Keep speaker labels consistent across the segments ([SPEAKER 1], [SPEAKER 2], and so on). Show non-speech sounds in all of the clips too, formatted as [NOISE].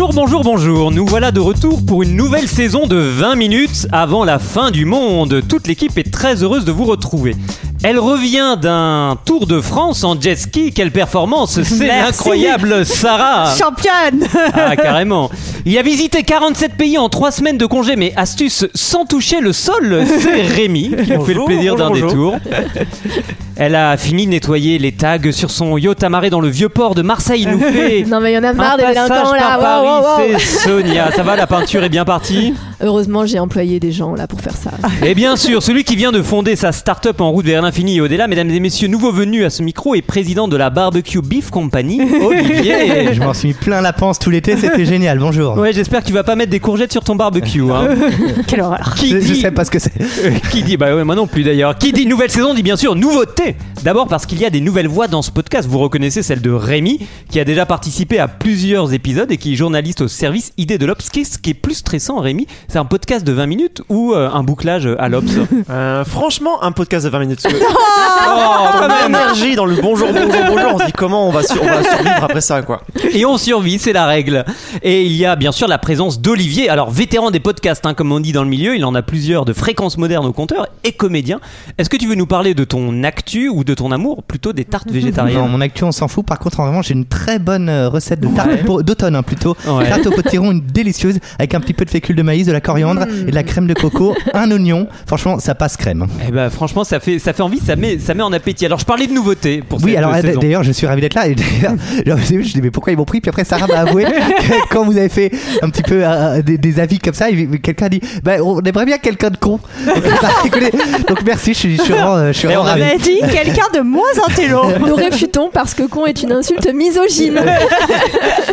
[SPEAKER 1] Bonjour, bonjour, bonjour. Nous voilà de retour pour une nouvelle saison de 20 minutes avant la fin du monde. Toute l'équipe est très heureuse de vous retrouver. Elle revient d'un Tour de France en jet ski. Quelle performance C'est
[SPEAKER 2] Merci.
[SPEAKER 1] l'incroyable Sarah [LAUGHS]
[SPEAKER 2] Championne
[SPEAKER 1] Ah, [LAUGHS] carrément. Il a visité 47 pays en 3 semaines de congé, mais astuce sans toucher le sol, c'est [LAUGHS] Rémi qui nous fait le plaisir d'un détour. Elle a fini de nettoyer les tags sur son yacht amarré dans le vieux port de Marseille. Il nous fait
[SPEAKER 3] Non mais il y en a marre des délinquants là. Wow, wow, wow.
[SPEAKER 1] c'est Sonia. Ça va, la peinture est bien partie?
[SPEAKER 3] Heureusement j'ai employé des gens là pour faire ça. [LAUGHS]
[SPEAKER 1] Et bien sûr, celui qui vient de fonder sa start-up en route vers l'infini et au-delà, mesdames et messieurs, nouveau venu à ce micro et président de la Barbecue Beef Company, [LAUGHS] Olivier.
[SPEAKER 4] Je m'en suis mis plein la panse tout l'été, c'était génial. Bonjour.
[SPEAKER 1] Ouais, j'espère que tu vas pas mettre des courgettes sur ton barbecue. Hein. [LAUGHS]
[SPEAKER 2] Quelle horreur
[SPEAKER 1] Qui
[SPEAKER 4] Je, je
[SPEAKER 1] dit-
[SPEAKER 4] sais pas ce que c'est.
[SPEAKER 1] Euh, qui dit Bah ouais, moi non plus d'ailleurs. Qui dit nouvelle saison dit bien sûr nouveauté. D'abord parce qu'il y a des nouvelles voix dans ce podcast. Vous reconnaissez celle de Rémi, qui a déjà participé à plusieurs épisodes et qui est journaliste au service Idée de l'Obs. Qu'est-ce qui est plus stressant, Rémi C'est un podcast de 20 minutes ou euh, un bouclage à l'Obs [LAUGHS]
[SPEAKER 5] Euh, franchement, un podcast de 20 minutes. [LAUGHS] Parce que
[SPEAKER 1] Oh, quand même
[SPEAKER 5] énergie dans le bonjour, bonjour, bonjour. On se dit comment on va, sur- on va survivre après ça, quoi.
[SPEAKER 1] Et on survit, c'est la règle. Et il y a bien sûr la présence d'Olivier, alors vétéran des podcasts, hein, comme on dit dans le milieu, il en a plusieurs de fréquences modernes au compteur et comédien. Est-ce que tu veux nous parler de ton actu ou de ton amour, plutôt des tartes
[SPEAKER 4] Non,
[SPEAKER 1] végétariennes
[SPEAKER 4] mon actu, on s'en fout. Par contre, en revanche, j'ai une très bonne euh, recette de tarte
[SPEAKER 1] Ouais.
[SPEAKER 4] pour- d'automne hein, plutôt.
[SPEAKER 1] Ouais.
[SPEAKER 4] Tarte au potiron, une délicieuse avec un petit peu de fécule de maïs, de la coriandre et de la crème de coco, un oignon. Franchement, ça passe crème.
[SPEAKER 1] Eh ben franchement ça fait ça fait envie, ça met ça met en appétit. Alors je parlais de nouveautés pour
[SPEAKER 4] Oui,
[SPEAKER 1] cette
[SPEAKER 4] alors euh, d'ailleurs, je suis ravi d'être là. Et genre, [LAUGHS] je me suis dit, mais pourquoi ils m'ont pris? Puis après, Sarah m'a avoué [LAUGHS] que quand vous avez fait un petit peu euh, des, des avis comme ça, quelqu'un a dit, bah, on aimerait bien quelqu'un de con. Donc, merci, je suis, je suis vraiment, euh, je suis
[SPEAKER 1] Et
[SPEAKER 4] vraiment
[SPEAKER 1] on
[SPEAKER 4] ravi.
[SPEAKER 2] On a dit quelqu'un de moins intello [LAUGHS]
[SPEAKER 3] Nous réfutons parce que con est une insulte misogyne.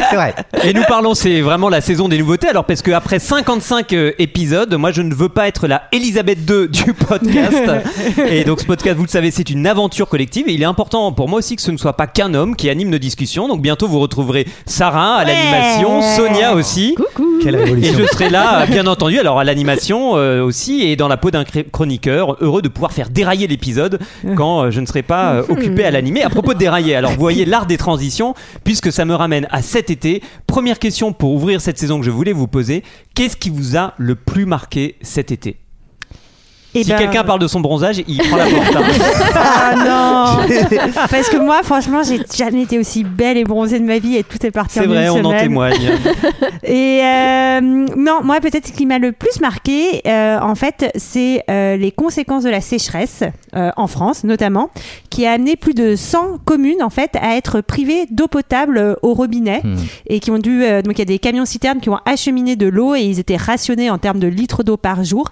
[SPEAKER 4] C'est vrai.
[SPEAKER 1] Et nous parlons, c'est vraiment la saison des nouveautés. Alors parce que après 55 euh, épisodes, moi je ne veux pas être la Elisabeth II du [LAUGHS] podcast. [LAUGHS] et donc ce podcast, vous le savez, c'est une aventure collective. Et il est important pour moi aussi que ce ne soit pas qu'un homme qui anime nos discussions. Donc bientôt vous retrouverez Sarah à l'animation, Sonia aussi.
[SPEAKER 4] Quelle
[SPEAKER 1] Et je serai là, bien entendu, alors à l'animation euh, aussi, et dans la peau d'un chroniqueur, heureux de pouvoir faire dérailler l'épisode quand euh, je ne serai pas euh, occupé à l'animer. À propos de dérailler, alors vous voyez l'art des transitions, puisque ça me ramène à cet été. Première question pour ouvrir cette saison que je voulais vous poser. Qu'est-ce qui vous a le plus marqué cet été?
[SPEAKER 2] Et
[SPEAKER 1] Si
[SPEAKER 2] ben,
[SPEAKER 1] quelqu'un parle de son bronzage, il prend la porte. hein. [LAUGHS]
[SPEAKER 2] Ah non [LAUGHS] Parce que moi, franchement, j'ai jamais été aussi belle et bronzée de ma vie et tout est parti en
[SPEAKER 1] C'est vrai, on en témoigne. [LAUGHS]
[SPEAKER 2] Et euh, non, moi peut-être ce qui m'a le plus marqué, euh, en fait, c'est euh, les conséquences de la sécheresse euh, en France, notamment, qui a amené plus de 100 communes en fait à être privées d'eau potable euh, au robinet
[SPEAKER 4] Hmm.
[SPEAKER 2] et qui ont dû euh, donc il y a des camions citernes qui ont acheminé de l'eau et ils étaient rationnés en termes de litres d'eau par jour.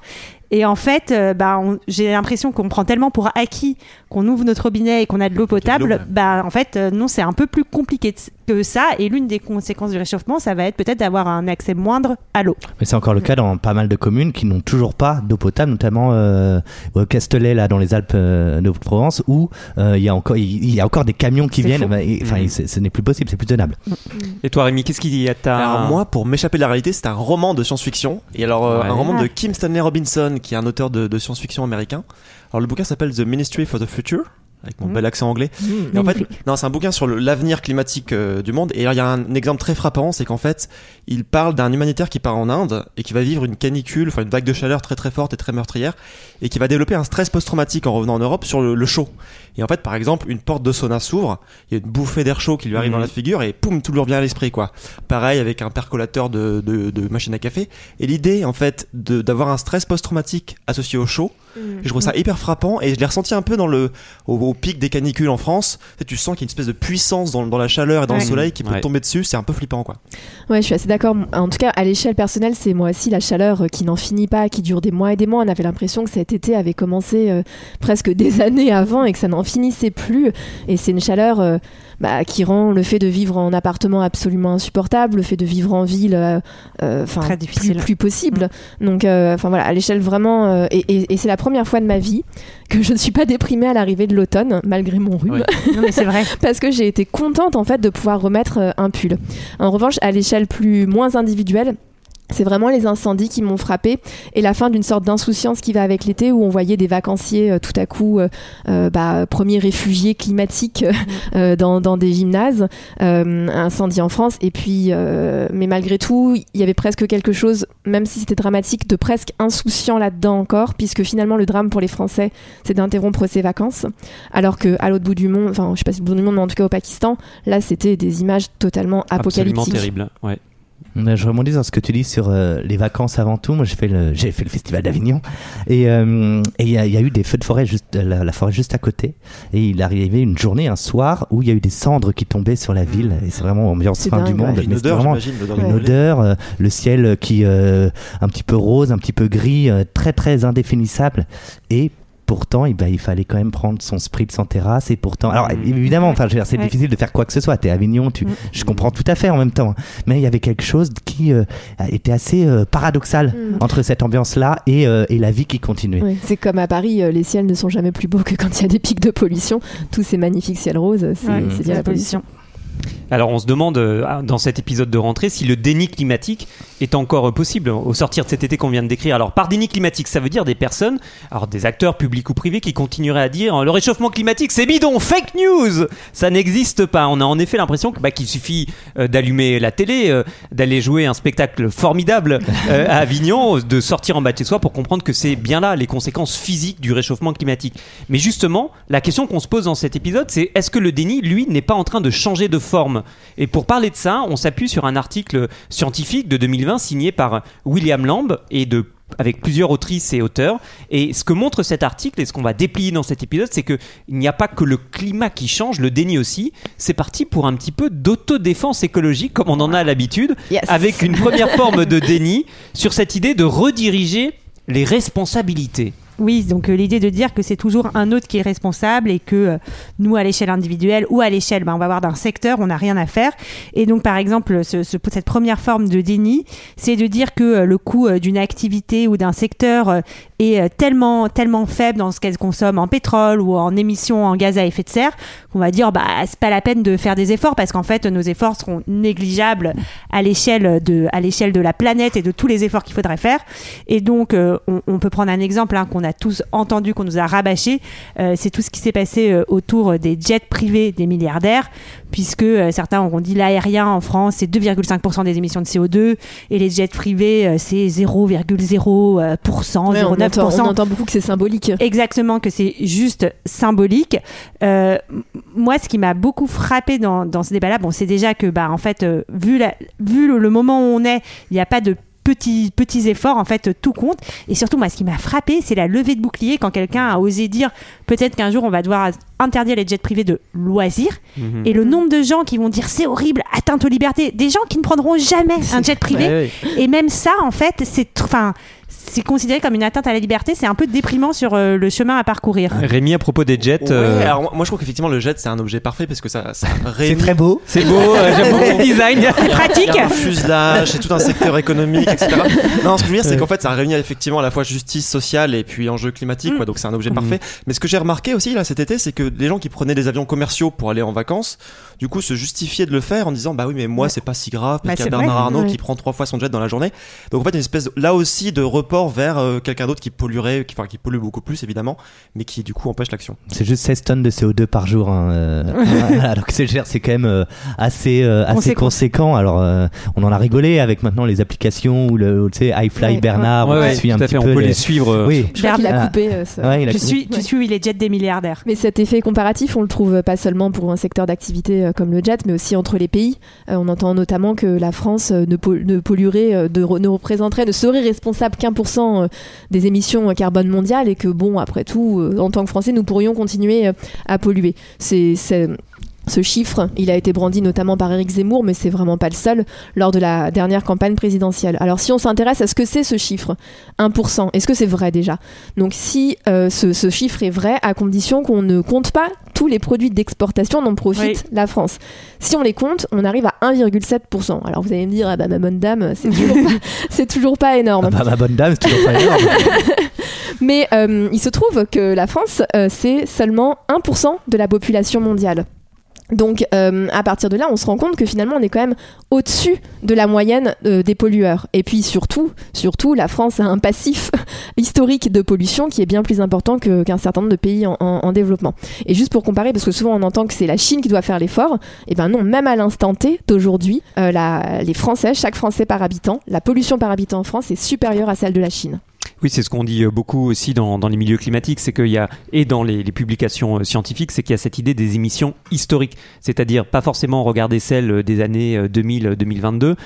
[SPEAKER 2] Et en fait, euh, bah, j'ai l'impression qu'on prend tellement pour acquis qu'on ouvre notre robinet et qu'on a de l'eau potable. Bah, en fait, euh, non, c'est un peu plus compliqué que ça. Et l'une des conséquences du réchauffement, ça va être peut-être d'avoir un accès moindre à l'eau.
[SPEAKER 4] Mais c'est encore le cas dans pas mal de communes qui n'ont toujours pas d'eau potable, notamment euh, au Castellet, là, dans les Alpes euh, de Provence, où euh, il y a encore, il il y a encore des camions qui viennent. bah, et- Enfin, c'est- ce n'est plus possible, c'est plus tenable.
[SPEAKER 1] Et toi, Rémi, qu'est-ce qui t'a.
[SPEAKER 5] Alors moi, pour m'échapper de la réalité, c'est un roman de science-fiction. Et alors, euh,
[SPEAKER 1] Ouais.
[SPEAKER 5] un roman
[SPEAKER 2] Ah.
[SPEAKER 5] de Kim Stanley Robinson, qui est un auteur de, de science-fiction américain. Alors le bouquin s'appelle The Ministry for the Future, avec mon bel accent anglais. Et en fait, non, c'est un bouquin sur l'avenir climatique euh, du monde. Et il y a un exemple très frappant, c'est qu'en fait, il parle d'un humanitaire qui part en Inde et qui va vivre une canicule, enfin une vague de chaleur très très forte et très meurtrière, et qui va développer un stress post-traumatique en revenant en Europe sur le, le chaud. Et en fait, par exemple, une porte de sauna s'ouvre, il y a une bouffée d'air chaud qui lui arrive dans la figure et poum, tout lui revient à l'esprit, quoi. Pareil avec un percolateur de, de, de machine à café. Et l'idée, en fait, de- d'avoir un stress post-traumatique associé au chaud, je trouve ça hyper frappant et je l'ai ressenti un peu dans le, au, au pic des canicules en France. Tu, sens qu'il y a une espèce de puissance dans, dans la chaleur et dans
[SPEAKER 2] Ouais.
[SPEAKER 5] le soleil qui peut
[SPEAKER 1] Ouais.
[SPEAKER 5] tomber dessus. C'est un peu flippant, quoi.
[SPEAKER 3] Ouais, je suis assez d'accord. En tout cas, à l'échelle personnelle, c'est moi aussi la chaleur euh, qui n'en finit pas, qui dure des mois et des mois. On avait l'impression que cet été avait commencé euh, presque des [LAUGHS] années avant et que ça n'en finissait plus. Et c'est une chaleur. euh, bah, qui rend le fait de vivre en appartement absolument insupportable, le fait de vivre en ville, euh, euh, enfin
[SPEAKER 2] Très
[SPEAKER 3] plus, plus possible. Donc, euh, enfin voilà, à l'échelle vraiment, euh, et, et- et c'est la première fois de ma vie que je ne suis pas déprimée à l'arrivée de l'automne, malgré mon rhume.
[SPEAKER 2] Non, mais c'est vrai. [LAUGHS]
[SPEAKER 3] parce que j'ai été contente en fait de pouvoir remettre euh, un pull. En revanche, à l'échelle plus moins individuelle, c'est vraiment les incendies qui m'ont frappé et la fin d'une sorte d'insouciance qui va avec l'été où on voyait des vacanciers euh, tout à coup euh, euh, bah, premiers réfugiés climatiques euh, euh, dans, dans des gymnases, incendie en France et puis mais malgré tout il y avait presque quelque chose même si c'était dramatique de presque insouciant là-dedans encore puisque finalement le drame pour les Français c'est d'interrompre ces vacances alors que à l'autre bout du monde enfin je sais pas si le bout du monde mais en tout cas au Pakistan là c'était des images totalement
[SPEAKER 1] Absolument
[SPEAKER 3] apocalyptiques
[SPEAKER 1] terrible. Ouais.
[SPEAKER 4] Euh, Je rebondis sur ce que tu dis sur euh, les vacances avant tout. Moi, j'ai fait le, j'ai fait le festival d'Avignon et euh, et il y, a- il y a eu des feux de forêt juste la, la forêt juste à côté. Et il arrivait une journée, un soir, où il y a eu des cendres qui tombaient sur la ville. Et c'est vraiment ambiance fin du monde.
[SPEAKER 3] ouais.
[SPEAKER 5] Une
[SPEAKER 4] Mais
[SPEAKER 5] odeur,
[SPEAKER 4] vraiment une odeur, euh, le ciel qui euh, un petit peu rose, un petit peu gris, euh, très très indéfinissable. Et pourtant, eh ben, il fallait quand même prendre son spritz en terrasse. Et pourtant, alors évidemment, enfin, je veux dire, c'est
[SPEAKER 2] Ouais.
[SPEAKER 4] difficile de faire quoi que ce soit. T'es à Avignon, tu,
[SPEAKER 2] Mm.
[SPEAKER 4] je comprends tout à fait en même temps. Mais il y avait quelque chose qui euh, était assez euh, paradoxal
[SPEAKER 3] Mm.
[SPEAKER 4] entre cette ambiance-là et, euh, et la vie qui continuait.
[SPEAKER 3] Ouais, c'est comme à Paris, euh, les ciels ne sont jamais plus beaux que quand il y a des pics de pollution. Tous ces magnifiques ciels roses, c'est
[SPEAKER 2] Ouais,
[SPEAKER 3] à la pollution.
[SPEAKER 1] Alors on se demande euh, dans cet épisode de rentrée si le déni climatique est encore possible au sortir de cet été qu'on vient de décrire. Alors par déni climatique, ça veut dire des personnes, alors des acteurs publics ou privés qui continueraient à dire le réchauffement climatique c'est bidon, fake news, ça n'existe pas. On a en effet l'impression bah, qu'il suffit euh, d'allumer la télé, euh, d'aller jouer un spectacle formidable à Avignon, de sortir en bas de soi pour comprendre que c'est bien là les conséquences physiques du réchauffement climatique. Mais justement, la question qu'on se pose dans cet épisode, c'est est-ce que le déni, lui, n'est pas en train de changer de forme Et pour parler de ça, on s'appuie sur un article scientifique de 2020 signé par William Lamb et de avec plusieurs autrices et auteurs. Et ce que montre cet article et ce qu'on va déplier dans cet épisode, c'est que il n'y a pas que le climat qui change, le déni aussi. C'est parti pour un petit peu d'autodéfense écologique, comme on en a l'habitude,
[SPEAKER 3] Yes.
[SPEAKER 1] avec une première forme de déni sur cette idée de rediriger les responsabilités.
[SPEAKER 2] Oui, donc euh, l'idée de dire que c'est toujours un autre qui est responsable et que euh, nous, à l'échelle individuelle ou à l'échelle, ben, on va voir d'un secteur, on n'a rien à faire. Et donc, par exemple, ce- ce- cette première forme de déni, c'est de dire que euh, le coût d'une activité ou d'un secteur est tellement, tellement faible dans ce qu'elle consomme en pétrole ou en émissions en gaz à effet de serre qu'on va dire, bah, c'est pas la peine de faire des efforts parce qu'en fait, nos efforts seront négligeables à l'échelle de, à l'échelle de la planète et de tous les efforts qu'il faudrait faire. Et donc, on, on peut prendre un exemple hein, qu'on a tous entendu, qu'on nous a rabâché. Euh, c'est tout ce qui s'est passé euh, autour des jets privés des milliardaires, puisque euh, certains auront dit l'aérien en France, c'est 2,5% des émissions de CO2, et les jets privés, c'est 0,0%, euh,
[SPEAKER 3] Ouais, on, entend,
[SPEAKER 2] 0,9%.
[SPEAKER 3] on entend beaucoup que c'est symbolique.
[SPEAKER 2] Exactement, que c'est juste symbolique. Moi, ce qui m'a beaucoup frappé dans, dans ce débat-là, bon, c'est déjà que, bah, en fait, vu, la, vu le, le moment où on est, il n'y a pas de petits, efforts, en fait, tout compte. Et surtout, moi, ce qui m'a frappé, c'est la levée de bouclier quand quelqu'un a osé dire peut-être qu'un jour, on va devoir interdire les jets privés de loisirs. Et le nombre de gens qui vont dire c'est horrible, atteinte aux libertés, des gens qui ne prendront jamais un jet privé. Et même ça, en fait, c'est enfin, c'est considéré comme une atteinte à la liberté. C'est un peu déprimant sur euh, le chemin à parcourir.
[SPEAKER 1] Rémi, à propos des jets,
[SPEAKER 5] Ouais,
[SPEAKER 1] euh,
[SPEAKER 5] alors moi, je trouve qu'effectivement le jet c'est un objet parfait parce que ça, ça
[SPEAKER 4] C'est très beau.
[SPEAKER 1] c'est beau, euh, j'aime beaucoup le [LAUGHS] design.
[SPEAKER 2] C'est pratique.
[SPEAKER 5] Il y a un fuselage, c'est tout un secteur économique, etc. [LAUGHS] Non, ce que je veux dire, c'est qu'en fait, ça réunit effectivement à la fois justice sociale et puis enjeu climatique, quoi, donc c'est un objet parfait. Mais ce que j'ai remarqué aussi là cet été, c'est que les gens qui prenaient des avions commerciaux pour aller en vacances, du coup, se justifiaient de le faire en disant bah oui, mais moi c'est pas si grave
[SPEAKER 2] Bah,
[SPEAKER 5] parce qu'il y a
[SPEAKER 2] c'est
[SPEAKER 5] Bernard
[SPEAKER 2] vrai.
[SPEAKER 5] Arnault qui prend trois fois son jet dans la journée. Donc en fait, une espèce là aussi de report vers euh, quelqu'un d'autre qui polluerait, qui, enfin qui pollue beaucoup plus évidemment, mais qui du coup empêche l'action.
[SPEAKER 4] C'est juste 16 tonnes de CO2 par jour. hein, euh, [LAUGHS] voilà, donc c'est c'est quand même euh, assez, euh, assez
[SPEAKER 2] Conséquent.
[SPEAKER 4] conséquent. Alors, euh, on en a rigolé avec maintenant les applications ou le, tu sais, iFly
[SPEAKER 3] Ouais,
[SPEAKER 4] Bernard.
[SPEAKER 1] Ouais,
[SPEAKER 4] on
[SPEAKER 1] ouais,
[SPEAKER 4] suit un
[SPEAKER 1] tout à
[SPEAKER 4] petit
[SPEAKER 1] fait, on
[SPEAKER 4] peu
[SPEAKER 1] peut
[SPEAKER 4] les-
[SPEAKER 1] les suivre. euh,
[SPEAKER 4] Oui.
[SPEAKER 3] Je crois qu'il a
[SPEAKER 4] Bernard.
[SPEAKER 3] coupé ça.
[SPEAKER 4] Ouais, il a
[SPEAKER 2] Tu
[SPEAKER 4] coupé.
[SPEAKER 2] suis, tu
[SPEAKER 3] Ouais.
[SPEAKER 2] suis les jets des milliardaires.
[SPEAKER 3] Mais cet effet comparatif, on le trouve pas seulement pour un secteur d'activité euh, comme le jet, mais aussi entre les pays. Euh, on entend notamment que la France euh, ne, pol- ne polluerait, ne représenterait, ne serait responsable qu'un pour cent des émissions carbone mondiales et que bon, après tout, en tant que Français, nous pourrions continuer à polluer. C'est- Ce chiffre, il a été brandi notamment par Éric Zemmour, mais c'est vraiment pas le seul lors de la dernière campagne présidentielle. Alors si on s'intéresse à ce que c'est ce chiffre, 1%, est-ce que c'est vrai déjà? Donc si euh, ce, ce chiffre est vrai, à condition qu'on ne compte pas tous les produits d'exportation dont profite la France. Si on les compte, on arrive à 1,7%. Alors vous allez me dire, ah bah ma bonne dame, c'est [LAUGHS] toujours, pas- toujours pas énorme.
[SPEAKER 4] Ah bah, ma bonne dame, c'est toujours pas énorme. [LAUGHS]
[SPEAKER 3] Mais euh, il se trouve que la France, euh, c'est seulement 1% de la population mondiale. Donc euh, à partir de là, on se rend compte que finalement on est quand même au-dessus de la moyenne euh, des pollueurs. Et puis surtout, surtout, la France a un passif [LAUGHS] historique de pollution qui est bien plus important qu'un certain nombre de pays en, en- en développement. Et juste pour comparer, parce que souvent on entend que c'est la Chine qui doit faire l'effort, et ben non, même à l'instant T d'aujourd'hui, euh, les Français, chaque Français par habitant, la pollution par habitant en France est supérieure à celle de la Chine.
[SPEAKER 1] Oui, c'est ce qu'on dit euh, beaucoup aussi dans, dans les milieux climatiques, c'est qu'il y a, et dans les, les publications euh, scientifiques, c'est qu'il y a cette idée des émissions historiques, c'est-à-dire pas forcément regarder celles euh, des années 2000-2022,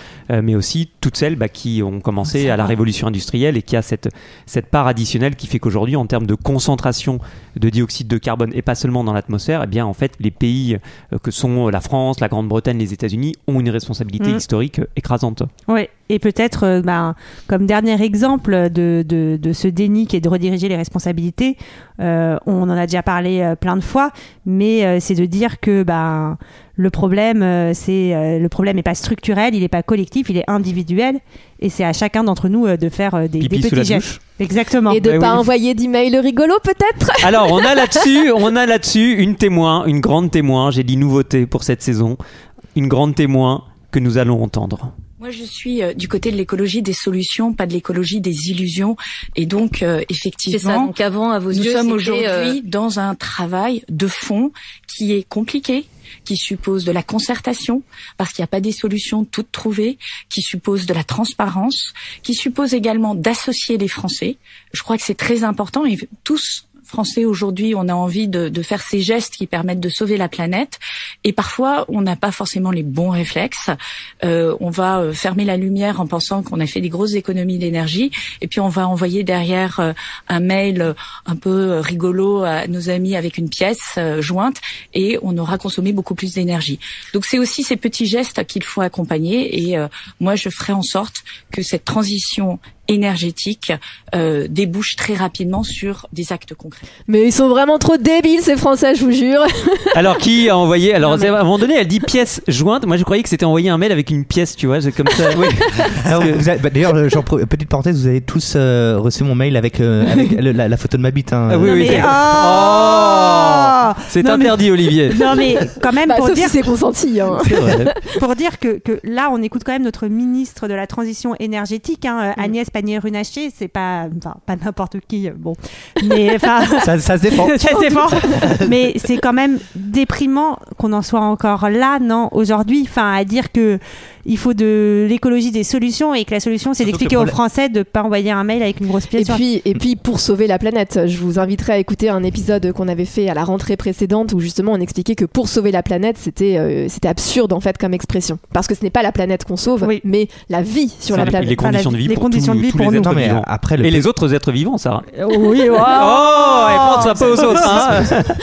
[SPEAKER 1] mais aussi toutes celles bah, qui ont commencé à la révolution industrielle et qui a cette, cette part additionnelle qui fait qu'aujourd'hui, en termes de concentration de dioxyde de carbone, et pas seulement dans l'atmosphère, eh bien en fait, les pays que sont la France, la Grande-Bretagne, les États-Unis ont une responsabilité
[SPEAKER 2] Mm.
[SPEAKER 1] historique écrasante.
[SPEAKER 2] Oui, et peut-être, euh, ben, comme dernier exemple de, de, de ce déni qui est de rediriger les responsabilités, euh, on en a déjà parlé euh, plein de fois, mais euh, c'est de dire que ben, le problème, c'est euh, le problème n'est pas structurel, il n'est pas collectif, il est individuel, et c'est à chacun d'entre nous euh, de faire euh, des,
[SPEAKER 1] Pipi
[SPEAKER 2] des
[SPEAKER 1] sous la
[SPEAKER 2] petits gestes.
[SPEAKER 1] douche.
[SPEAKER 2] Exactement.
[SPEAKER 3] Et de
[SPEAKER 1] Bah
[SPEAKER 3] pas
[SPEAKER 1] oui.
[SPEAKER 3] envoyer d'emails rigolos peut-être? [LAUGHS]
[SPEAKER 1] Alors, on a là-dessus, on a là-dessus une témoin, une grande témoin. J'ai dit nouveauté pour cette saison, une grande témoin que nous allons entendre.
[SPEAKER 6] Moi, je suis euh, du côté de l'écologie des solutions, pas de l'écologie des illusions. Et donc, euh,
[SPEAKER 7] C'est ça.
[SPEAKER 6] effectivement,
[SPEAKER 7] Donc avant, à vos
[SPEAKER 6] nous
[SPEAKER 7] yeux,
[SPEAKER 6] sommes
[SPEAKER 7] c'était,
[SPEAKER 6] aujourd'hui
[SPEAKER 7] euh,
[SPEAKER 6] dans un travail de fond qui est compliqué, qui suppose de la concertation, parce qu'il n'y a pas des solutions toutes trouvées, qui suppose de la transparence, qui suppose également d'associer les Français. Je crois que c'est très important et tous Français aujourd'hui, on a envie de, de faire ces gestes qui permettent de sauver la planète. Et parfois, on n'a pas forcément les bons réflexes. Euh, on va euh, fermer la lumière en pensant qu'on a fait des grosses économies d'énergie, et puis on va envoyer derrière euh, un mail euh, un peu rigolo à nos amis avec une pièce jointe, et on aura consommé beaucoup plus d'énergie. Donc c'est aussi ces petits gestes qu'il faut accompagner. Et moi, je ferai en sorte que cette transition énergétique euh, débouche très rapidement sur des actes concrets.
[SPEAKER 3] Mais ils sont vraiment trop débiles ces Français, je vous jure. [LAUGHS]
[SPEAKER 1] Alors, qui a envoyé Alors,
[SPEAKER 2] Non, mais-
[SPEAKER 1] à un moment donné, elle dit pièce jointe. Moi, je croyais que c'était envoyé un mail avec une pièce, tu vois. C'est comme ça. Oui. [LAUGHS]
[SPEAKER 4] Bah, D'ailleurs, petite parenthèse, vous avez tous euh, reçu mon mail avec, euh, avec [LAUGHS] le- la, la photo de ma bite. hein.
[SPEAKER 1] Ah oui,
[SPEAKER 2] Non,
[SPEAKER 1] oui,
[SPEAKER 2] mais-
[SPEAKER 1] c'est- C'est
[SPEAKER 2] Non, mais-
[SPEAKER 1] interdit, Olivier. [LAUGHS]
[SPEAKER 2] Non mais quand même
[SPEAKER 3] Bah,
[SPEAKER 2] pour
[SPEAKER 3] sauf
[SPEAKER 2] dire
[SPEAKER 3] si c'est consenti. Hein.
[SPEAKER 1] C'est vrai. [LAUGHS]
[SPEAKER 2] pour dire que, que là, on écoute quand même notre ministre de la transition énergétique, hein,
[SPEAKER 3] Mm.
[SPEAKER 2] Agnès Pannier-Runacher. C'est pas, enfin, pas n'importe qui, bon, mais [LAUGHS] enfin.
[SPEAKER 4] Ça, ça se défend.
[SPEAKER 2] Ça, c'est fort. Mais c'est quand même déprimant qu'on en soit encore là, non, aujourd'hui. Enfin, à dire que il faut de l'écologie des solutions et que la solution, c'est d'expliquer aux Français de pas envoyer un mail avec une grosse
[SPEAKER 3] Et
[SPEAKER 2] pièce. sur-
[SPEAKER 3] puis, et puis, pour sauver la planète, je vous inviterai à écouter un épisode qu'on avait fait à la rentrée précédente où justement on expliquait que pour sauver la planète, c'était euh, c'était absurde en fait comme expression. Parce que ce n'est pas la planète qu'on sauve,
[SPEAKER 2] Oui.
[SPEAKER 3] mais la vie sur la planète.
[SPEAKER 1] les conditions de vie
[SPEAKER 2] les
[SPEAKER 1] pour
[SPEAKER 2] conditions
[SPEAKER 1] tous-
[SPEAKER 2] de vie
[SPEAKER 1] tous
[SPEAKER 2] pour
[SPEAKER 1] les
[SPEAKER 2] nous.
[SPEAKER 1] êtres
[SPEAKER 4] Non, mais
[SPEAKER 1] vivants.
[SPEAKER 4] après, le
[SPEAKER 1] Et les autres êtres vivants, Sarah.
[SPEAKER 2] Oui, oh,
[SPEAKER 1] Oh, et pense pas aux autres. hein. [LAUGHS]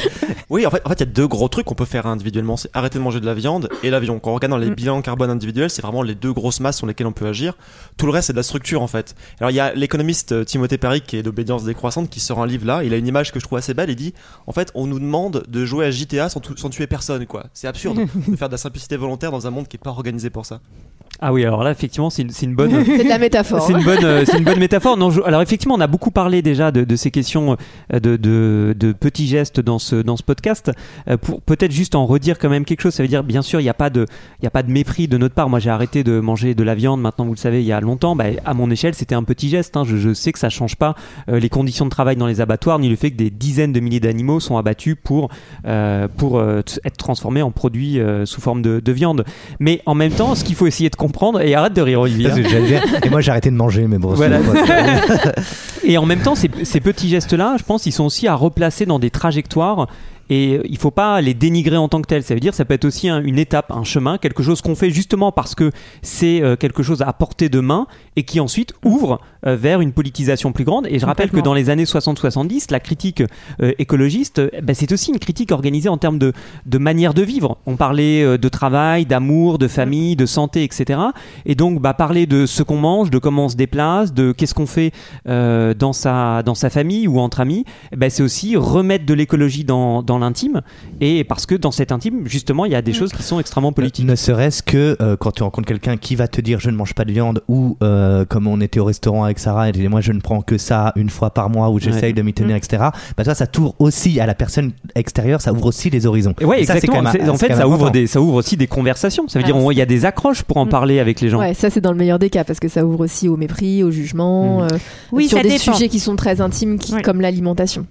[SPEAKER 5] Oui, en fait, en fait, il y a deux gros trucs qu'on peut faire individuellement. C'est arrêter de manger de la viande et l'avion. Quand on regarde dans les
[SPEAKER 2] Mm.
[SPEAKER 5] bilans carbone individuels, c'est vraiment les deux grosses masses sur lesquelles on peut agir. Tout le reste, c'est de la structure, en fait. Alors, il y a l'économiste euh, Timothée Perry, qui est d'obédience décroissante, qui sort un livre là. Il a une image que je trouve assez belle. Il dit, en fait, on nous demande de jouer à GTA sans, sans tuer personne, quoi. C'est absurde [LAUGHS] de faire de la simplicité volontaire dans un monde qui est pas organisé pour ça.
[SPEAKER 1] Ah oui, alors là, effectivement, c'est une, bonne. [LAUGHS]
[SPEAKER 3] C'est de la métaphore.
[SPEAKER 1] C'est une bonne, euh, c'est une bonne métaphore. Non, je- alors effectivement, on a beaucoup parlé déjà de, de ces questions euh, de, de, de petits gestes dans ce dans ce podcast. Euh, pour peut-être juste en redire quand même quelque chose. Ça veut dire, bien sûr, il n'y a pas de il y a pas de mépris de notre part. Moi, j'ai arrêté de manger de la viande. Maintenant, vous le savez, il y a longtemps. Bah, à mon échelle, c'était un petit geste. hein. Je, je sais que ça change pas les conditions de travail dans les abattoirs, ni le fait que des dizaines de milliers d'animaux sont abattus pour euh, pour être transformés en produits euh, sous forme de, de viande. Mais en même temps, ce qu'il faut essayer de comprendre et arrête de rire, Olivier.
[SPEAKER 4] Que j'allais dire- Et moi, j'ai arrêté de manger, mais bon.
[SPEAKER 1] Voilà. [LAUGHS] [LAUGHS] Et en même temps, ces, ces petits gestes-là, je pense, ils sont aussi à replacer dans des trajectoires. Et il faut pas les dénigrer en tant que tels. Ça veut dire, ça peut être aussi un- une étape, un chemin, quelque chose qu'on fait justement parce que c'est euh, quelque chose à portée de main et qui ensuite ouvre euh, vers une politisation plus grande. Et je rappelle que dans les années 60-70, la critique euh, écologiste, bah, c'est aussi une critique organisée en termes de, de manière de vivre. On parlait de travail, d'amour, de famille, de santé, etc. Et donc, bah, parler de ce qu'on mange, de comment on se déplace, de qu'est-ce qu'on fait dans, sa, dans sa famille ou entre amis, ben, c'est aussi remettre de l'écologie dans, dans l'intime. Et parce que dans cet intime, justement, il y a des choses qui sont extrêmement politiques.
[SPEAKER 4] Ne serait-ce que euh, quand tu rencontres quelqu'un qui va te dire je ne mange pas de viande ou euh, comme on était au restaurant avec Sarah, elle disait moi je ne prends que ça une fois par mois ou j'essaye
[SPEAKER 1] Ouais.
[SPEAKER 4] de m'y tenir,
[SPEAKER 2] Mm.
[SPEAKER 4] etc. Bah toi ça t'ouvre aussi à la personne extérieure, ça ouvre aussi les horizons.
[SPEAKER 1] Et ouais,
[SPEAKER 4] Et ça, c'est
[SPEAKER 1] exactement.
[SPEAKER 4] quand même-
[SPEAKER 1] en fait, ça ouvre,
[SPEAKER 4] important.
[SPEAKER 1] des, ça ouvre aussi des conversations. Ça veut dire
[SPEAKER 3] Alors,
[SPEAKER 1] on- il y a des accroches pour en
[SPEAKER 2] Mm.
[SPEAKER 1] parler avec les gens.
[SPEAKER 3] Ouais, ça c'est dans le meilleur des cas parce que ça ouvre aussi au mépris, au jugement,
[SPEAKER 1] Mm.
[SPEAKER 3] euh,
[SPEAKER 2] Oui,
[SPEAKER 3] sur
[SPEAKER 2] ça
[SPEAKER 3] des
[SPEAKER 2] dépend.
[SPEAKER 3] Sujets qui sont très intimes qui-
[SPEAKER 2] Ouais.
[SPEAKER 3] comme l'alimentation.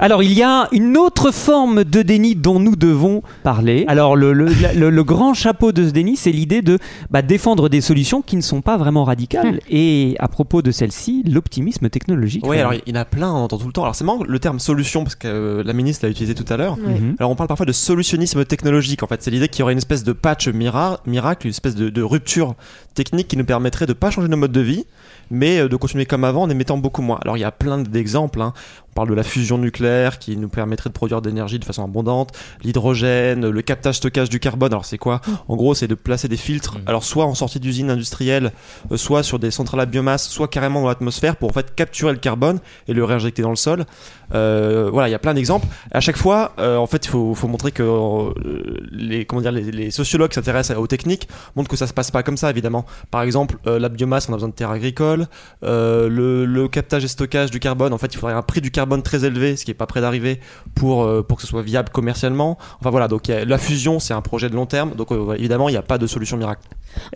[SPEAKER 1] Alors, il y a une autre forme de déni dont nous devons parler. Alors, le, le- la- le- le grand chapeau de ce déni, c'est l'idée de bah, défendre des solutions qui ne sont pas vraiment radicales. Et à propos de celle-ci, l'optimisme technologique.
[SPEAKER 5] Oui, alors il y en a plein, on entend tout le temps. Alors c'est marrant le terme solution, parce que euh, la ministre l'a utilisé tout à l'heure.
[SPEAKER 1] Mhm.
[SPEAKER 5] Alors on parle parfois de solutionnisme technologique. En fait, c'est l'idée qu'il y aurait une espèce de patch mira- miracle, une espèce de, de rupture technique qui nous permettrait de pas changer nos modes de vie, mais euh, de continuer comme avant en émettant beaucoup moins. Alors il y a plein d'exemples. hein. On parle de la fusion nucléaire qui nous permettrait de produire de l'énergie de façon abondante, l'hydrogène, le captage stockage du carbone. Alors c'est quoi? En gros, c'est de placer des filtres. Alors soit en sortie d'usine industrielle, euh, soit sur des centrales à biomasse, soit carrément dans l'atmosphère pour en fait capturer le carbone et le réinjecter dans le sol. Euh, voilà, il y a plein d'exemples. À chaque fois, euh, en fait, il faut, faut montrer que euh, les, comment dire, les, les sociologues qui s'intéressent aux techniques montrent que ça se passe pas comme ça, évidemment. Par exemple, euh, la biomasse, on a besoin de terres agricoles. Euh, le, captage et stockage du carbone, en fait, il faudrait un prix du carbone très élevé, ce qui est pas près d'arriver pour, euh, pour que ce soit viable commercialement. Enfin voilà, donc la fusion, c'est un projet de long terme. Donc évidemment, il n'y a pas de solution miracle.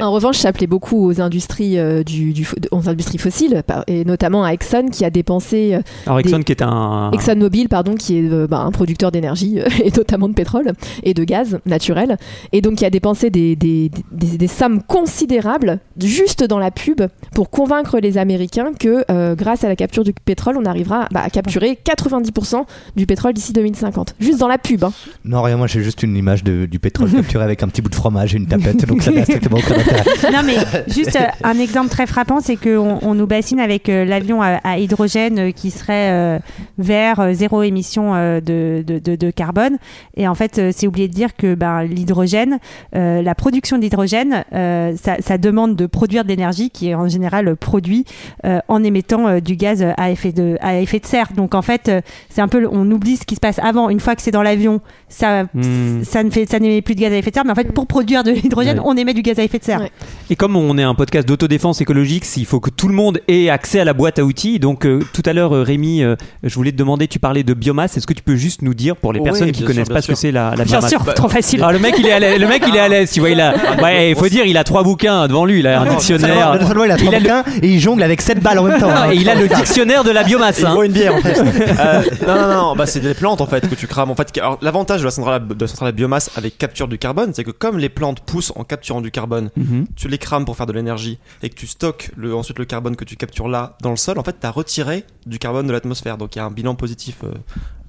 [SPEAKER 3] En revanche, ça plaît beaucoup aux industries, euh, du, du- aux industries fossiles, et notamment à Exxon qui a dépensé euh,
[SPEAKER 1] Alors, Exxon,
[SPEAKER 3] Des-
[SPEAKER 1] qui est un.
[SPEAKER 3] ExxonMobil, pardon, qui est euh, bah, un producteur d'énergie [LAUGHS] et notamment de pétrole et de gaz naturel, et donc qui a dépensé des, des, des, des sommes considérables juste dans la pub pour convaincre les Américains que euh, grâce à la capture du pétrole, on arrivera bah, à capturer 90% du pétrole d'ici 2050. Juste dans la pub. hein.
[SPEAKER 4] Non rien, moi j'ai juste une image de- du pétrole [LAUGHS] capturé avec un petit bout de fromage et une tapette, donc ça [LAUGHS] n'a strictement. [LAUGHS]
[SPEAKER 2] non mais juste euh, un exemple très frappant, c'est qu'on on nous bassine avec euh, l'avion à, à hydrogène euh, qui serait euh, vert, euh, zéro émission euh, de, de, de- de carbone. Et en fait, euh, c'est oublié de dire que ben, l'hydrogène, euh, la production d'hydrogène, euh, ça, ça demande de produire de l'énergie qui est en général produit euh, en émettant euh, du gaz à effet de, à effet de serre. Donc en fait, euh, c'est un peu, on oublie ce qui se passe avant. Une fois que c'est dans l'avion, ça,
[SPEAKER 1] Hmm.
[SPEAKER 2] ça ne fait, ça n'émet plus de gaz à effet de serre. Mais en fait, pour produire de l'hydrogène,
[SPEAKER 1] Ouais.
[SPEAKER 2] on émet du gaz à effet de serre.
[SPEAKER 3] Ouais.
[SPEAKER 1] Et comme on est un podcast d'autodéfense écologique, il faut que tout le monde ait accès à la boîte à outils. Donc euh, tout à l'heure, euh, Rémi, euh, je voulais te demander, tu parlais de biomasse. Est-ce que tu peux juste nous dire pour les
[SPEAKER 5] Oui,
[SPEAKER 1] personnes qui
[SPEAKER 5] bien
[SPEAKER 1] connaissent
[SPEAKER 5] sûr,
[SPEAKER 1] pas ce que c'est la, la
[SPEAKER 2] Bien
[SPEAKER 1] biomasse?
[SPEAKER 2] sûr, trop facile.
[SPEAKER 1] Ah, le mec il est à l'aise, le mec il est à l'aise, tu vois, il a, ouais, il faut dire, il a trois bouquins devant lui, il a un dictionnaire.
[SPEAKER 4] Non seulement il a trois
[SPEAKER 1] Il a le-
[SPEAKER 4] bouquins et il jongle avec 7 balles en même temps.
[SPEAKER 1] Ah,
[SPEAKER 4] hein.
[SPEAKER 1] et il a le dictionnaire de la biomasse.
[SPEAKER 5] Il
[SPEAKER 1] hein.
[SPEAKER 5] boit une bière en fait. [LAUGHS] Euh, non, non, non, bah, c'est des plantes en fait que tu crames. En fait, l'avantage de la centrale, de la centrale à biomasse avec capture du carbone, c'est que comme les plantes poussent en capturant du carbone,
[SPEAKER 1] Mhm.
[SPEAKER 5] tu les crames pour faire de l'énergie et que tu stockes le, ensuite le carbone que tu captures là dans le sol, en fait, tu as retiré du carbone de l'atmosphère. Donc il y a un bilan positif euh,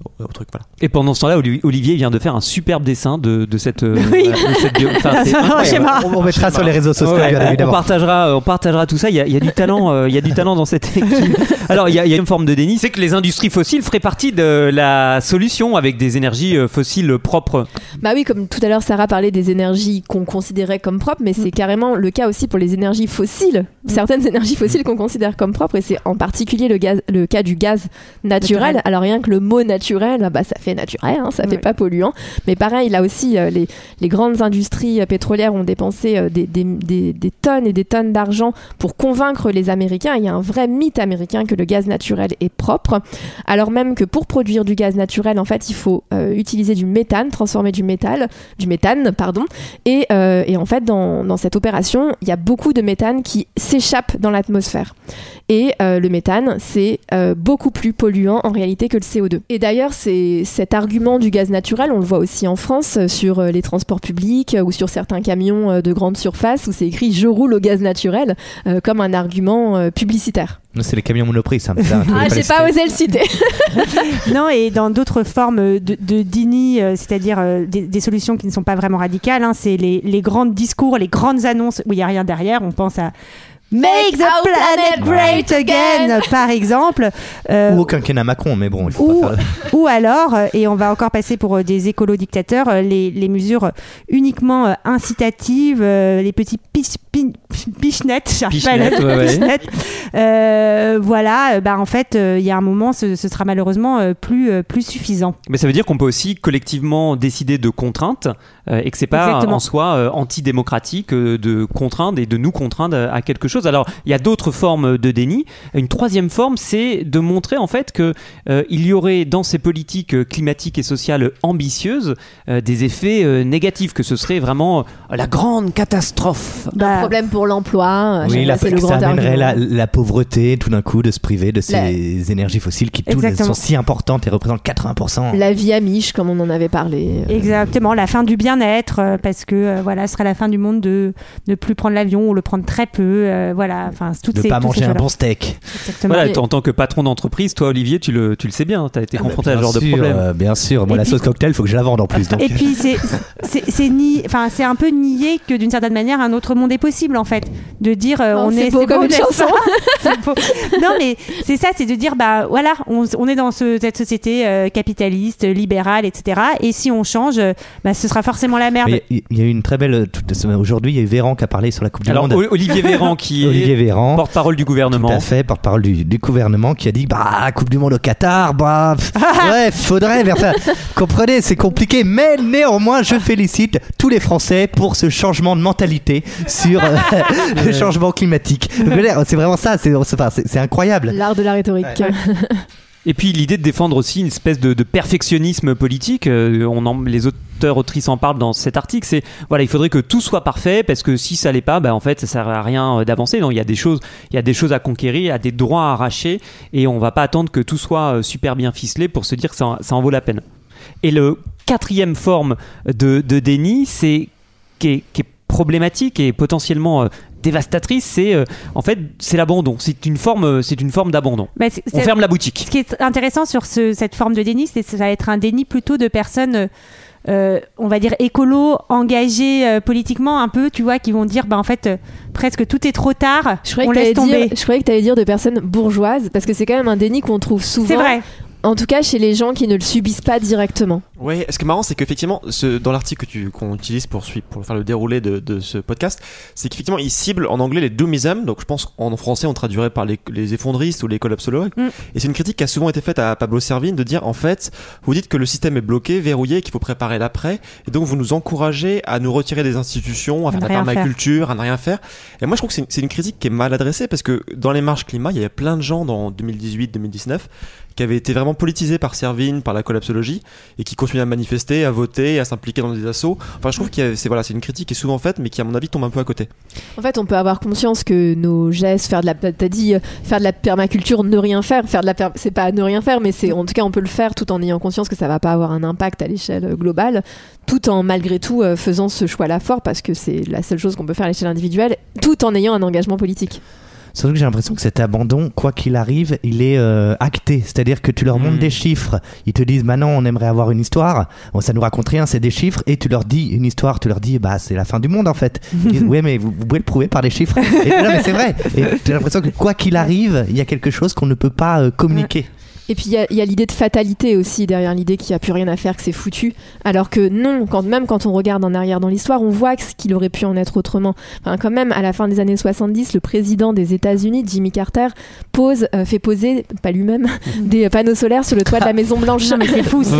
[SPEAKER 5] au, au truc. Voilà.
[SPEAKER 1] Et pendant ce temps-là, Oli- Olivier vient de faire un superbe dessin de, de cette, euh, [LAUGHS]
[SPEAKER 2] Oui.
[SPEAKER 1] de cette bio- enfin, [LAUGHS]
[SPEAKER 4] on, on mettra sur les réseaux sociaux,
[SPEAKER 1] Ouais,
[SPEAKER 4] bien
[SPEAKER 1] on- partagera, on partagera tout ça. Il y a, il y a du talent, euh, il y a du talent dans cette équipe. [LAUGHS] Alors, il y, a, il y a une forme de déni, c'est que les industries fossiles feraient partie de la solution avec des énergies euh, fossiles propres.
[SPEAKER 3] Bah oui, comme tout à l'heure, Sarah parlait des énergies qu'on considérait comme propres, mais c'est carrément le cas aussi pour les énergies fossiles. Certaines énergies fossiles qu'on considère comme propres, et c'est en particulier le, gaz, le cas du gaz naturel.
[SPEAKER 2] Naturel.
[SPEAKER 3] Alors rien que le mot naturel, bah, ça fait naturel, hein, ça fait
[SPEAKER 2] Ouais.
[SPEAKER 3] pas polluant. Mais pareil, là aussi, euh, les, les grandes industries euh, pétrolières ont dépensé euh, des, des- des- des tonnes et des tonnes d'argent pour convaincre les Américains. Il y a un vrai mythe américain que le gaz naturel est propre, alors même que pour produire du gaz naturel, en fait, il faut utiliser du méthane, transformer du métal, du méthane, pardon. Et, et en fait, dans, dans cette opération, il y a beaucoup de méthane qui s'échappe dans l'atmosphère. Et le méthane, c'est beaucoup plus polluant en réalité que le CO2. Et d'ailleurs, c'est cet argument du gaz naturel, on le voit aussi en France euh, sur euh, les transports publics euh, ou sur certains camions de grande surface où c'est écrit je roule au gaz naturel euh, comme un argument euh, publicitaire.
[SPEAKER 4] Non, C'est les camions monoprix, ça. ça, [LAUGHS] je
[SPEAKER 3] Ah, j'ai pas osé le citer. [LAUGHS]
[SPEAKER 2] Non, et dans d'autres formes de, de DINI, euh, c'est-à-dire euh, des, des solutions qui ne sont pas vraiment radicales, hein, c'est les, les grands discours, les grandes annonces où il n'y a rien derrière. On pense à Make the planet
[SPEAKER 3] planet
[SPEAKER 2] great again,
[SPEAKER 3] again.
[SPEAKER 2] par exemple. Euh,
[SPEAKER 4] Ou au quinquennat Macron, mais bon, il faut
[SPEAKER 2] ou,
[SPEAKER 4] pas faire... [LAUGHS]
[SPEAKER 2] ou alors, euh, et on va encore passer pour euh, des écolo-dictateurs, euh, les, les mesures uniquement incitatives, les petits pichenettes, j'arrive pas à la-
[SPEAKER 1] ouais, ouais.
[SPEAKER 2] Euh, voilà, euh, bah, en fait, euh, il y a un moment, ce, ce sera malheureusement euh, plus, plus suffisant.
[SPEAKER 1] Mais ça veut dire qu'on peut aussi collectivement décider de contraintes et que c'est pas
[SPEAKER 2] Exactement.
[SPEAKER 1] en soi antidémocratique de contraindre et de nous contraindre à quelque chose. Alors il y a d'autres formes de déni. Une troisième forme, c'est de montrer en fait que il y aurait dans ces politiques climatiques et sociales ambitieuses des effets négatifs, que ce serait vraiment la grande catastrophe.
[SPEAKER 2] Bah,
[SPEAKER 3] Problème pour l'emploi. à chaque
[SPEAKER 4] Oui, la,
[SPEAKER 3] c'est le
[SPEAKER 4] ça amènerait la, pauvreté tout d'un coup de se priver de ces énergies fossiles qui toutes sont si importantes et représentent 80%.
[SPEAKER 3] La vie amiche, comme on en avait parlé.
[SPEAKER 2] Exactement, la fin du bien-être, euh, parce que euh, voilà, ce sera la fin du monde de ne plus prendre l'avion ou le prendre très peu. euh, voilà, enfin, toutes
[SPEAKER 4] de
[SPEAKER 2] ces,
[SPEAKER 4] pas
[SPEAKER 2] tous ces
[SPEAKER 4] manger un bon steak.
[SPEAKER 2] Exactement.
[SPEAKER 1] Voilà,
[SPEAKER 3] Et-
[SPEAKER 1] en tant que patron d'entreprise, toi Olivier, tu le, tu le sais bien, tu as été confronté à ce genre de problème.
[SPEAKER 4] euh, bien sûr. Moi,
[SPEAKER 2] Et
[SPEAKER 4] la
[SPEAKER 2] puis-
[SPEAKER 4] sauce cocktail, faut que je la vende en plus. Donc,
[SPEAKER 2] Et puis c'est c'est c'est ni enfin c'est un peu nier que d'une certaine manière un autre monde est possible en fait de dire euh, on
[SPEAKER 3] c'est
[SPEAKER 2] est
[SPEAKER 3] beau comme une chanson. [LAUGHS]
[SPEAKER 2] non mais c'est ça c'est de dire bah voilà on, on est dans ce- cette société euh, capitaliste libérale etc et si on change euh, bah ce sera forcément la merde
[SPEAKER 4] il y a eu une très belle. Aujourd'hui, il y a eu Véran qui a parlé sur la Coupe du
[SPEAKER 1] Alors
[SPEAKER 4] Monde.
[SPEAKER 1] Olivier Véran qui
[SPEAKER 4] Olivier
[SPEAKER 1] est
[SPEAKER 4] Véran.
[SPEAKER 1] porte-parole du
[SPEAKER 4] Tout
[SPEAKER 1] gouvernement.
[SPEAKER 4] à fait, porte-parole du, du gouvernement qui a dit bah Coupe du Monde au Qatar, bah pff, [LAUGHS] ouais, faudrait. mais [LAUGHS] enfin, comprenez, c'est compliqué, mais néanmoins, je félicite tous les Français pour ce changement de mentalité sur euh, [LAUGHS] le changement climatique. C'est vraiment ça, c'est incroyable.
[SPEAKER 3] L'art de la rhétorique.
[SPEAKER 1] Et puis l'idée de défendre aussi une espèce de, de perfectionnisme politique, euh, on en- les auteurs autrices en parlent dans cet article, c'est voilà, il faudrait que tout soit parfait parce que si ça l'est pas, bah, en fait ça sert à rien euh, d'avancer. Non, il y a des choses, il y a des choses à conquérir, il y a des droits à arracher et on va pas attendre que tout soit super bien ficelé pour se dire que ça, en- ça en vaut la peine. Et le quatrième forme de, de déni, c'est qui est, qui est problématique et potentiellement euh, dévastatrice, c'est euh, en fait c'est l'abandon. C'est une forme, euh, c'est une forme d'abandon.
[SPEAKER 2] C'est-
[SPEAKER 1] On
[SPEAKER 2] c'est-
[SPEAKER 1] ferme la boutique.
[SPEAKER 2] ce qui est intéressant sur ce- cette forme de déni c'est que ça va être un déni plutôt de personnes euh, on va dire écolo engagées euh, politiquement un peu tu vois qui vont dire bah en fait euh, presque tout est trop tard
[SPEAKER 3] Je croyais
[SPEAKER 2] on
[SPEAKER 3] que
[SPEAKER 2] laisse tomber
[SPEAKER 3] dire, je croyais que t'allais dire de personnes bourgeoises, parce que c'est quand même un déni qu'on trouve souvent.
[SPEAKER 2] c'est vrai
[SPEAKER 3] En tout cas, chez les gens qui ne le subissent pas directement.
[SPEAKER 5] Ouais, ce qui est marrant, c'est qu'effectivement, ce, dans l'article qu'on utilise pour, pour faire le déroulé de, de ce podcast, c'est qu'effectivement, il cible en anglais les doomism, donc je pense qu'en français, on traduirait par les, les effondristes ou les collapsologues.
[SPEAKER 2] Mm.
[SPEAKER 5] Et c'est une critique qui a souvent été faite à Pablo Servine de dire, en fait, vous dites que le système est bloqué, verrouillé, qu'il faut préparer l'après, et donc vous nous encouragez à nous retirer des institutions, à faire de la permaculture, à ne rien faire. Et moi, je trouve que c'est une, c'est une critique qui est mal adressée parce que dans les marches climat, il y avait plein de gens dans 2018-2019 qui avaient été vraiment politisés par Servine, par la collapsologie, et qui continuent à manifester, à voter, à s'impliquer dans des assauts. Enfin, je trouve que c'est voilà, c'est une critique qui est souvent faite, mais qui à mon avis tombe un peu à côté.
[SPEAKER 3] En fait, on peut avoir conscience que nos gestes, faire de la, dit, euh, faire de la permaculture, ne rien faire, faire c'est pas ne rien faire, mais c'est, en tout cas, on peut le faire tout en ayant conscience que ça va pas avoir un impact à l'échelle euh, globale, tout en malgré tout euh, faisant ce choix-là fort parce que c'est la seule chose qu'on peut faire à l'échelle individuelle, tout en ayant un engagement politique.
[SPEAKER 4] Surtout que j'ai l'impression que cet abandon, quoi qu'il arrive, il est euh, acté. C'est-à-dire que tu leur montres
[SPEAKER 1] Mm.
[SPEAKER 4] des chiffres, ils te disent maintenant on aimerait avoir une histoire. Bon, ça nous raconte rien, c'est des chiffres. Et tu leur dis une histoire, tu leur dis bah c'est la fin du monde en fait. Ils disent [LAUGHS] oui mais vous, vous pouvez le prouver par des chiffres. Et, non mais c'est vrai. Et j'ai l'impression que quoi qu'il arrive, il y a quelque chose qu'on ne peut pas euh, communiquer.
[SPEAKER 3] Et puis il y a, il y a l'idée de fatalité aussi derrière l'idée qu'il n'y a plus rien à faire, que c'est foutu. Alors que non, quand, même quand on regarde en arrière dans l'histoire, on voit que- qu'il aurait pu en être autrement. Enfin, quand même, à la fin des années 70, le président des États-Unis, Jimmy Carter, pose, euh, fait poser, pas lui-même, des panneaux solaires sur le toit de la Maison Blanche.
[SPEAKER 2] Non, mais c'est fou, c'est [LAUGHS]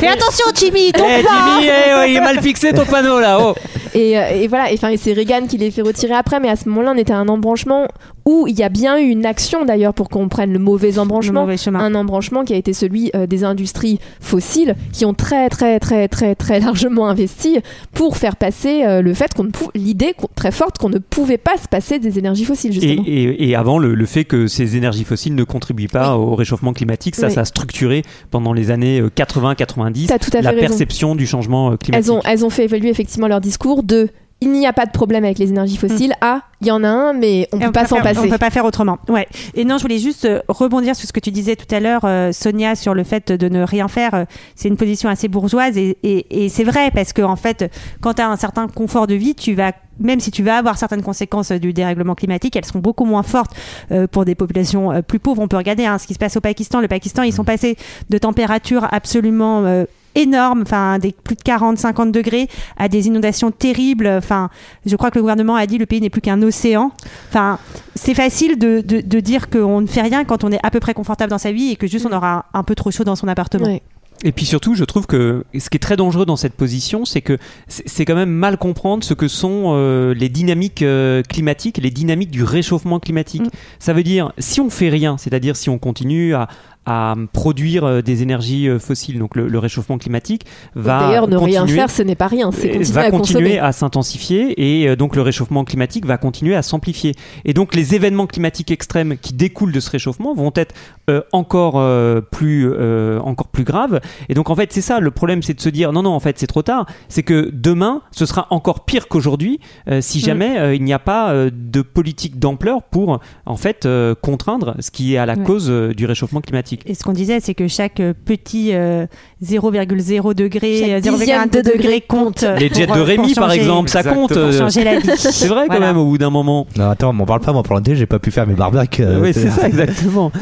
[SPEAKER 2] Fais attention, Jimmy, tombe
[SPEAKER 1] Eh
[SPEAKER 2] pas
[SPEAKER 1] Jimmy, eh, oh, il est mal fixé ton panneau là. Oh.
[SPEAKER 3] Et, euh, et voilà, et, c'est Reagan qui les fait retirer après, mais à ce moment-là, on était à un embranchement où il y a bien eu une action d'ailleurs pour qu'on prenne le mauvais embranchement,
[SPEAKER 2] Le mauvais chemin.
[SPEAKER 3] un embranchement qui a été celui euh, des industries fossiles qui ont très très très très très largement investi pour faire passer euh, le fait qu'on l'idée très forte qu'on ne pouvait pas se passer des énergies fossiles
[SPEAKER 1] Et,
[SPEAKER 3] justement.
[SPEAKER 1] et- et avant, le, le fait que ces énergies fossiles ne contribuent pas au réchauffement climatique, ça,
[SPEAKER 3] Oui.
[SPEAKER 1] ça a structuré pendant les années euh, 80-90
[SPEAKER 3] T'as tout à fait
[SPEAKER 1] la
[SPEAKER 3] raison.
[SPEAKER 1] perception du changement climatique.
[SPEAKER 3] Elles ont, elles ont fait évoluer effectivement leur discours de il n'y a pas de problème avec les énergies fossiles à il y en a un mais on
[SPEAKER 2] Et
[SPEAKER 3] peut pas s'en
[SPEAKER 2] faire-
[SPEAKER 3] passer.
[SPEAKER 2] On peut pas faire autrement. Ouais. Et non, je voulais juste euh, rebondir sur ce que tu disais tout à l'heure, euh, Sonia, sur le fait de ne rien faire. Euh, C'est une position assez bourgeoise et, et- et c'est vrai parce que en fait, quand tu as un certain confort de vie, tu vas même si tu vas avoir certaines conséquences du dérèglement climatique, elles seront beaucoup moins fortes euh, pour des populations euh, plus pauvres. On peut regarder hein, ce qui se passe au Pakistan. Le Pakistan, ils sont passés de températures absolument euh, énormes, enfin des plus de 40, 50 degrés, à des inondations terribles. Enfin, je crois que le gouvernement a dit le pays n'est plus qu'un océan. Enfin, c'est facile de, de, dire qu'on ne fait rien quand on est à peu près confortable dans sa vie et que juste on aura un, peu trop chaud dans son appartement.
[SPEAKER 1] Et puis surtout, je trouve que ce qui est très dangereux dans cette position, c'est que c'est quand même mal comprendre ce que sont euh, les dynamiques euh, climatiques, les dynamiques du réchauffement climatique.
[SPEAKER 2] Mm.
[SPEAKER 1] Ça veut dire, si on fait rien, c'est-à-dire si on continue à, à produire euh, des énergies fossiles, donc le, le réchauffement climatique va
[SPEAKER 3] D'ailleurs, ne rien
[SPEAKER 1] continuer-
[SPEAKER 3] faire, ce n'est pas rien, c'est continuer
[SPEAKER 1] va
[SPEAKER 3] à
[SPEAKER 1] continuer à s'intensifier et donc le réchauffement climatique va continuer à s'amplifier. Et donc les événements climatiques extrêmes qui découlent de ce réchauffement vont être euh, encore euh, plus euh, encore plus graves. Et donc en fait c'est ça le problème, c'est de se dire non non en fait c'est trop tard. C'est que demain ce sera encore pire qu'aujourd'hui euh, si jamais euh, il n'y a pas euh, de politique d'ampleur pour en fait euh, contraindre ce qui est à la
[SPEAKER 2] Ouais.
[SPEAKER 1] cause euh, du réchauffement climatique.
[SPEAKER 2] Et ce qu'on disait, c'est que chaque petit euh, 0,0 degré,
[SPEAKER 3] Chaque
[SPEAKER 2] euh,
[SPEAKER 3] dixième
[SPEAKER 2] 0,1
[SPEAKER 3] de
[SPEAKER 2] degré
[SPEAKER 3] degré
[SPEAKER 2] compte.
[SPEAKER 1] Les jets
[SPEAKER 2] pour,
[SPEAKER 1] de Rémi
[SPEAKER 2] pour
[SPEAKER 1] par exemple, ça compte.
[SPEAKER 2] Pour changer la vie. [LAUGHS]
[SPEAKER 1] C'est vrai quand
[SPEAKER 2] Voilà.
[SPEAKER 1] même au bout d'un moment.
[SPEAKER 4] Non, attends, m'en parle pas, moi, l'été, j'ai pas pu faire mes barbecues. euh,
[SPEAKER 1] oui, c'est ça, exactement.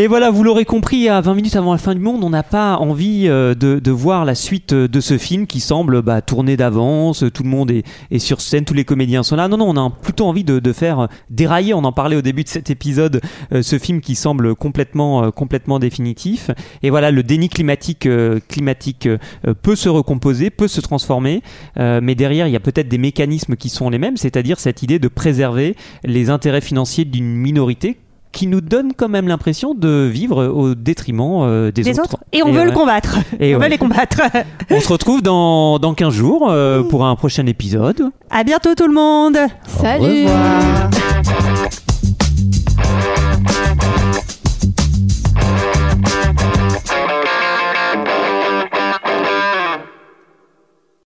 [SPEAKER 1] Et voilà, vous l'aurez compris, à 20 minutes avant la fin du monde, on n'a pas envie euh, de, de voir la suite euh, de ce film qui semble bah, tourner d'avance, tout le monde est, est sur scène, tous les comédiens sont là. Non, non, on a plutôt envie de, de faire euh, dérailler, on en parlait au début de cet épisode, ce film qui semble complètement, complètement définitif. Et voilà, le déni climatique, climatique peut se recomposer, peut se transformer, mais derrière, il y a peut-être des mécanismes qui sont les mêmes, c'est-à-dire cette idée de préserver les intérêts financiers d'une minorité qui nous donne quand même l'impression de vivre au détriment euh, des,
[SPEAKER 2] autres. Et on veut le combattre.
[SPEAKER 1] Et
[SPEAKER 2] on veut les combattre. [LAUGHS]
[SPEAKER 1] on se retrouve dans, dans 15 jours euh, pour un prochain épisode.
[SPEAKER 2] À bientôt tout le monde.
[SPEAKER 3] Salut.